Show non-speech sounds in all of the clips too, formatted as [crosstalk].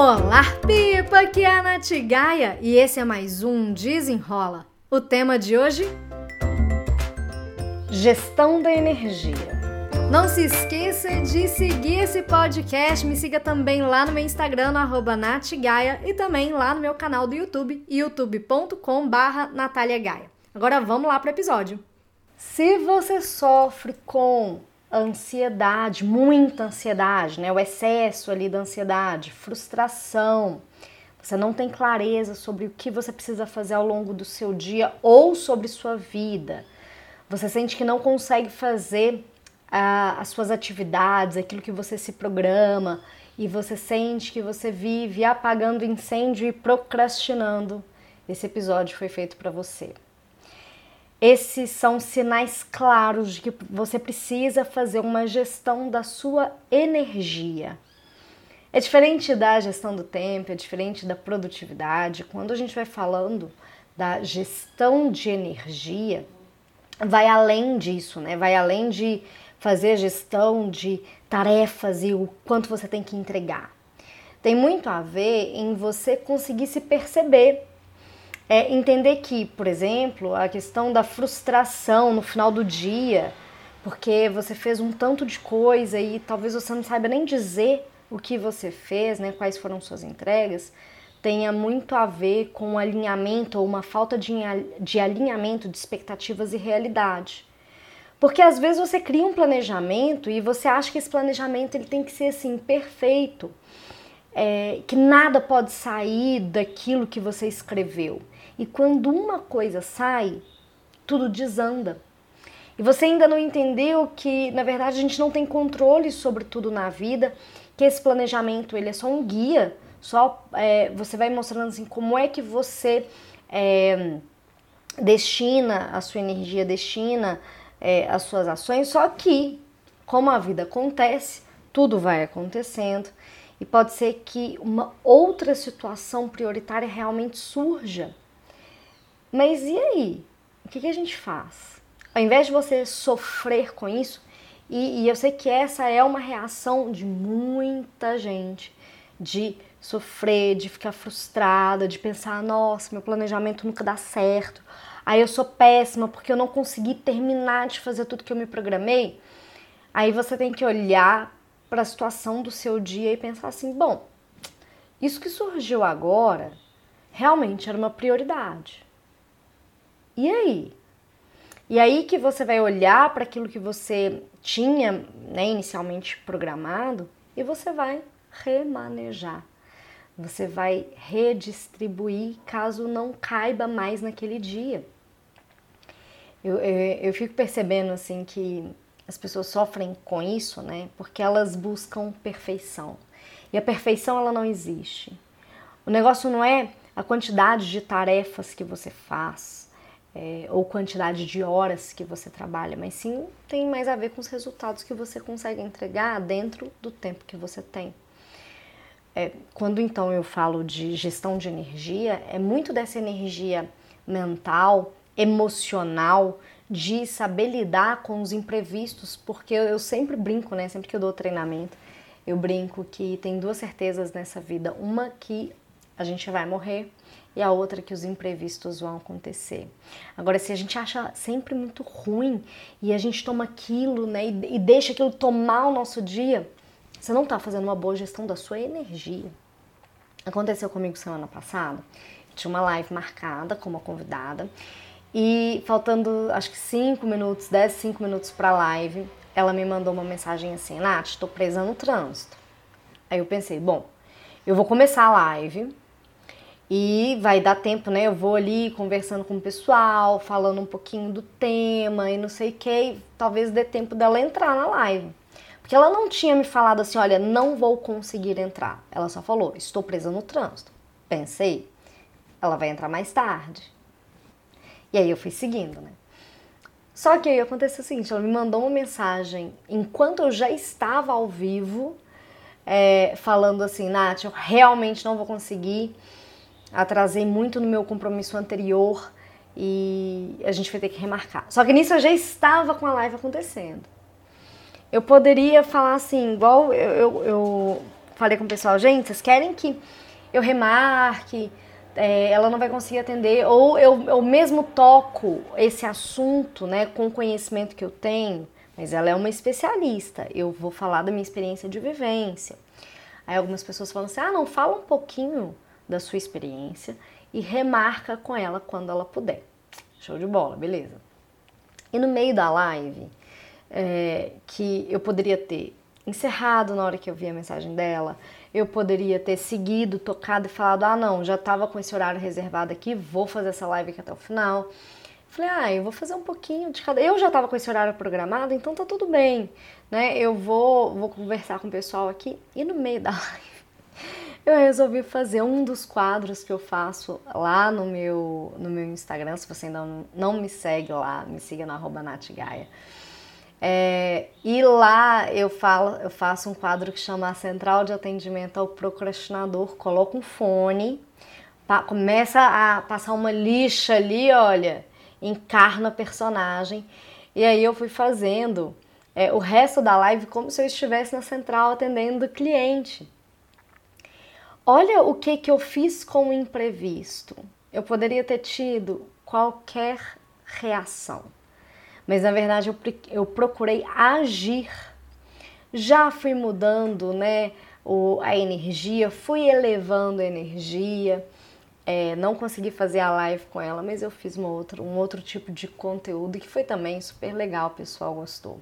Olá, Pipa! Aqui é a Nath Gaia e esse é mais um Desenrola. O tema de hoje? Gestão da energia. Não se esqueça de seguir esse podcast. Me siga também lá no meu Instagram, no natgaia, e também lá no meu canal do YouTube, youtube.com barra Agora vamos lá para o episódio. Se você sofre com ansiedade, muita ansiedade, né? O excesso ali da ansiedade, frustração, você não tem clareza sobre o que você precisa fazer ao longo do seu dia ou sobre sua vida. Você sente que não consegue fazer uh, as suas atividades, aquilo que você se programa, e você sente que você vive apagando incêndio e procrastinando. Esse episódio foi feito para você. Esses são sinais claros de que você precisa fazer uma gestão da sua energia. É diferente da gestão do tempo, é diferente da produtividade. Quando a gente vai falando da gestão de energia, vai além disso, né? Vai além de fazer gestão de tarefas e o quanto você tem que entregar. Tem muito a ver em você conseguir se perceber é entender que, por exemplo, a questão da frustração no final do dia, porque você fez um tanto de coisa e talvez você não saiba nem dizer o que você fez, né, quais foram suas entregas, tenha muito a ver com alinhamento ou uma falta de, de alinhamento de expectativas e realidade. Porque às vezes você cria um planejamento e você acha que esse planejamento ele tem que ser assim perfeito, é, que nada pode sair daquilo que você escreveu. E quando uma coisa sai, tudo desanda. E você ainda não entendeu que, na verdade, a gente não tem controle sobre tudo na vida, que esse planejamento ele é só um guia, só é, você vai mostrando assim como é que você é, destina a sua energia, destina é, as suas ações, só que, como a vida acontece, tudo vai acontecendo e pode ser que uma outra situação prioritária realmente surja. Mas e aí? O que, que a gente faz? Ao invés de você sofrer com isso, e, e eu sei que essa é uma reação de muita gente, de sofrer, de ficar frustrada, de pensar, nossa, meu planejamento nunca dá certo. Aí eu sou péssima porque eu não consegui terminar de fazer tudo que eu me programei. Aí você tem que olhar para a situação do seu dia e pensar assim, bom, isso que surgiu agora realmente era uma prioridade. E aí? E aí que você vai olhar para aquilo que você tinha né, inicialmente programado e você vai remanejar. Você vai redistribuir caso não caiba mais naquele dia. Eu, eu, eu fico percebendo assim que as pessoas sofrem com isso, né? Porque elas buscam perfeição. E a perfeição ela não existe. O negócio não é a quantidade de tarefas que você faz, é, ou quantidade de horas que você trabalha, mas sim tem mais a ver com os resultados que você consegue entregar dentro do tempo que você tem. É, quando então eu falo de gestão de energia, é muito dessa energia mental, emocional, de saber lidar com os imprevistos, porque eu, eu sempre brinco, né? Sempre que eu dou treinamento, eu brinco que tem duas certezas nessa vida: uma que a gente vai morrer e a outra que os imprevistos vão acontecer. Agora, se a gente acha sempre muito ruim e a gente toma aquilo, né, e, e deixa aquilo tomar o nosso dia, você não está fazendo uma boa gestão da sua energia. Aconteceu comigo semana passada. Tinha uma live marcada com uma convidada e faltando acho que 5 minutos, 10, 5 minutos para a live, ela me mandou uma mensagem assim: Nath, estou presa no trânsito. Aí eu pensei: bom, eu vou começar a live e vai dar tempo, né? Eu vou ali conversando com o pessoal, falando um pouquinho do tema e não sei o que, talvez dê tempo dela entrar na live. Porque ela não tinha me falado assim, olha, não vou conseguir entrar. Ela só falou, estou presa no trânsito. Pensei, ela vai entrar mais tarde. E aí eu fui seguindo, né? Só que aí aconteceu o seguinte, ela me mandou uma mensagem enquanto eu já estava ao vivo, é, falando assim, Nath, eu realmente não vou conseguir atrasei muito no meu compromisso anterior e a gente vai ter que remarcar. Só que nisso eu já estava com a live acontecendo. Eu poderia falar assim, igual eu, eu, eu falei com o pessoal, gente, vocês querem que eu remarque? É, ela não vai conseguir atender, ou eu, eu mesmo toco esse assunto, né, com o conhecimento que eu tenho, mas ela é uma especialista, eu vou falar da minha experiência de vivência. Aí algumas pessoas falam assim: ah, não, fala um pouquinho da sua experiência e remarca com ela quando ela puder. Show de bola, beleza. E no meio da live, é, que eu poderia ter encerrado na hora que eu vi a mensagem dela, eu poderia ter seguido, tocado e falado: ah, não, já estava com esse horário reservado aqui, vou fazer essa live aqui até o final. Falei, ah, eu vou fazer um pouquinho de cada. Eu já estava com esse horário programado, então tá tudo bem, né? Eu vou, vou conversar com o pessoal aqui e no meio da [laughs] live eu resolvi fazer um dos quadros que eu faço lá no meu, no meu Instagram. Se você ainda não, não me segue lá, me siga no arroba natgaia. É, e lá eu, falo, eu faço um quadro que chama Central de Atendimento ao Procrastinador. Coloco um fone, pa, começa a passar uma lixa ali, olha, encarna a personagem. E aí eu fui fazendo é, o resto da live como se eu estivesse na central atendendo cliente. Olha o que, que eu fiz com o imprevisto. Eu poderia ter tido qualquer reação, mas na verdade eu, eu procurei agir. Já fui mudando né, o, a energia, fui elevando a energia é, não consegui fazer a live com ela, mas eu fiz uma outra, um outro tipo de conteúdo que foi também super legal, o pessoal gostou.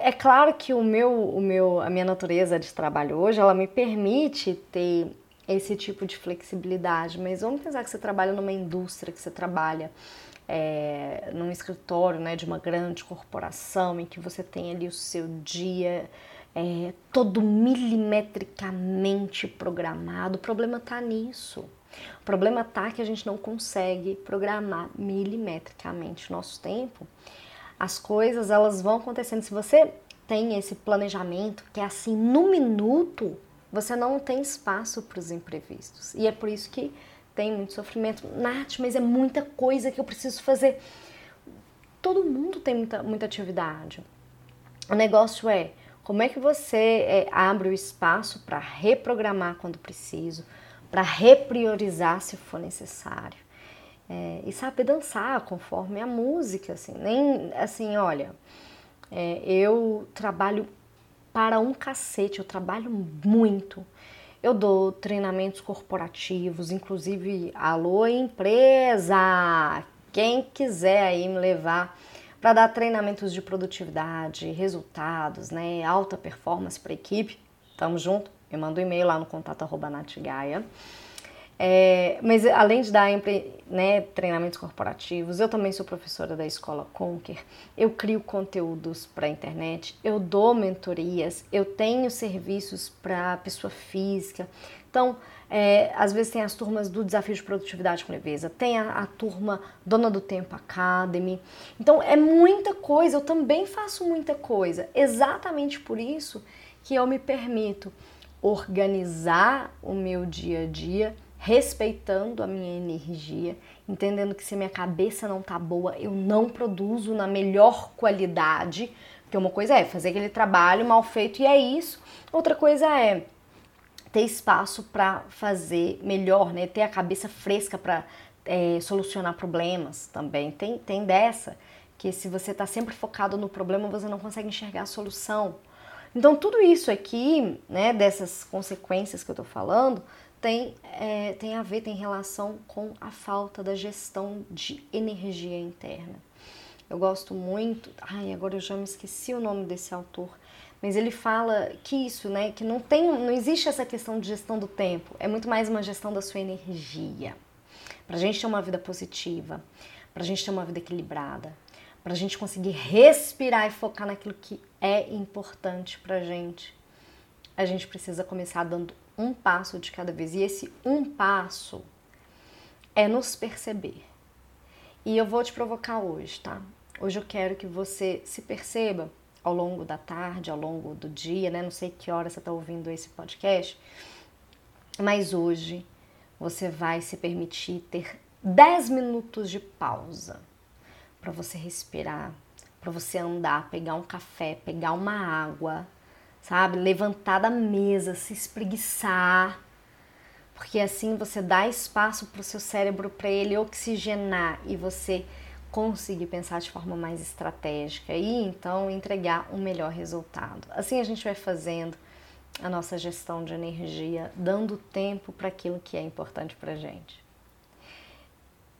É claro que o meu, o meu, a minha natureza de trabalho hoje, ela me permite ter esse tipo de flexibilidade, mas vamos pensar que você trabalha numa indústria, que você trabalha é, num escritório né, de uma grande corporação, em que você tem ali o seu dia é, todo milimetricamente programado. O problema está nisso. O problema está que a gente não consegue programar milimetricamente o nosso tempo. As coisas elas vão acontecendo. Se você tem esse planejamento que é assim no minuto, você não tem espaço para os imprevistos. E é por isso que tem muito sofrimento. Nath, mas é muita coisa que eu preciso fazer. Todo mundo tem muita, muita atividade. O negócio é como é que você é, abre o espaço para reprogramar quando preciso, para repriorizar se for necessário? É, e saber dançar conforme a música, assim, nem assim, olha, é, eu trabalho para um cacete, eu trabalho muito. Eu dou treinamentos corporativos, inclusive, alô empresa, quem quiser aí me levar para dar treinamentos de produtividade, resultados, né, alta performance para equipe. Tamo junto. Eu mando um e-mail lá no contato arroba Natigaia. É, mas além de dar né, treinamentos corporativos, eu também sou professora da escola Conquer. Eu crio conteúdos para a internet, eu dou mentorias, eu tenho serviços para pessoa física. Então, é, às vezes tem as turmas do Desafio de Produtividade com Leveza, tem a, a, turma Dona do Tempo Academy. Então é muita coisa, eu também faço muita coisa. Exatamente por isso que eu me permito organizar o meu dia a dia, respeitando a minha energia, entendendo que se minha cabeça não tá boa, eu não produzo na melhor qualidade. Porque uma coisa é fazer aquele trabalho mal feito e é isso. Outra coisa é ter espaço para fazer melhor, né? Ter a cabeça fresca para é, solucionar problemas também. Tem, tem dessa, que se você está sempre focado no problema, você não consegue enxergar a solução. Então, tudo isso aqui, né, dessas consequências que eu estou falando, tem, é, tem a ver, tem relação com a falta da gestão de energia interna. Eu gosto muito. Ai, agora eu já me esqueci o nome desse autor mas ele fala que isso, né, que não tem, não existe essa questão de gestão do tempo, é muito mais uma gestão da sua energia. Para a gente ter uma vida positiva, para a gente ter uma vida equilibrada, para a gente conseguir respirar e focar naquilo que é importante para gente, a gente precisa começar dando um passo de cada vez. E esse um passo é nos perceber. E eu vou te provocar hoje, tá? Hoje eu quero que você se perceba ao longo da tarde, ao longo do dia, né? Não sei que hora você está ouvindo esse podcast, mas hoje você vai se permitir ter 10 minutos de pausa para você respirar, para você andar, pegar um café, pegar uma água, sabe? Levantar da mesa, se espreguiçar, porque assim você dá espaço para o seu cérebro para ele oxigenar e você conseguir pensar de forma mais estratégica e então entregar um melhor resultado. Assim a gente vai fazendo a nossa gestão de energia, dando tempo para aquilo que é importante para gente.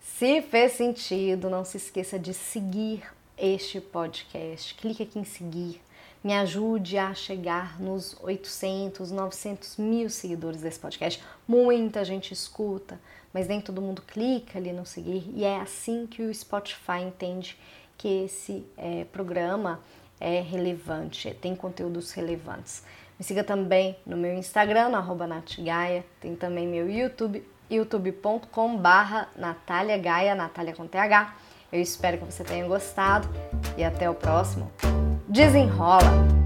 Se fez sentido, não se esqueça de seguir este podcast. Clique aqui em seguir. Me ajude a chegar nos 800, 900 mil seguidores desse podcast. Muita gente escuta, mas nem todo mundo clica ali no seguir. E é assim que o Spotify entende que esse é, programa é relevante, tem conteúdos relevantes. Me siga também no meu Instagram, no arroba Natgaia. Tem também meu YouTube, youtube.com Natália Gaia, Natália com TH. Eu espero que você tenha gostado e até o próximo. Desenrola!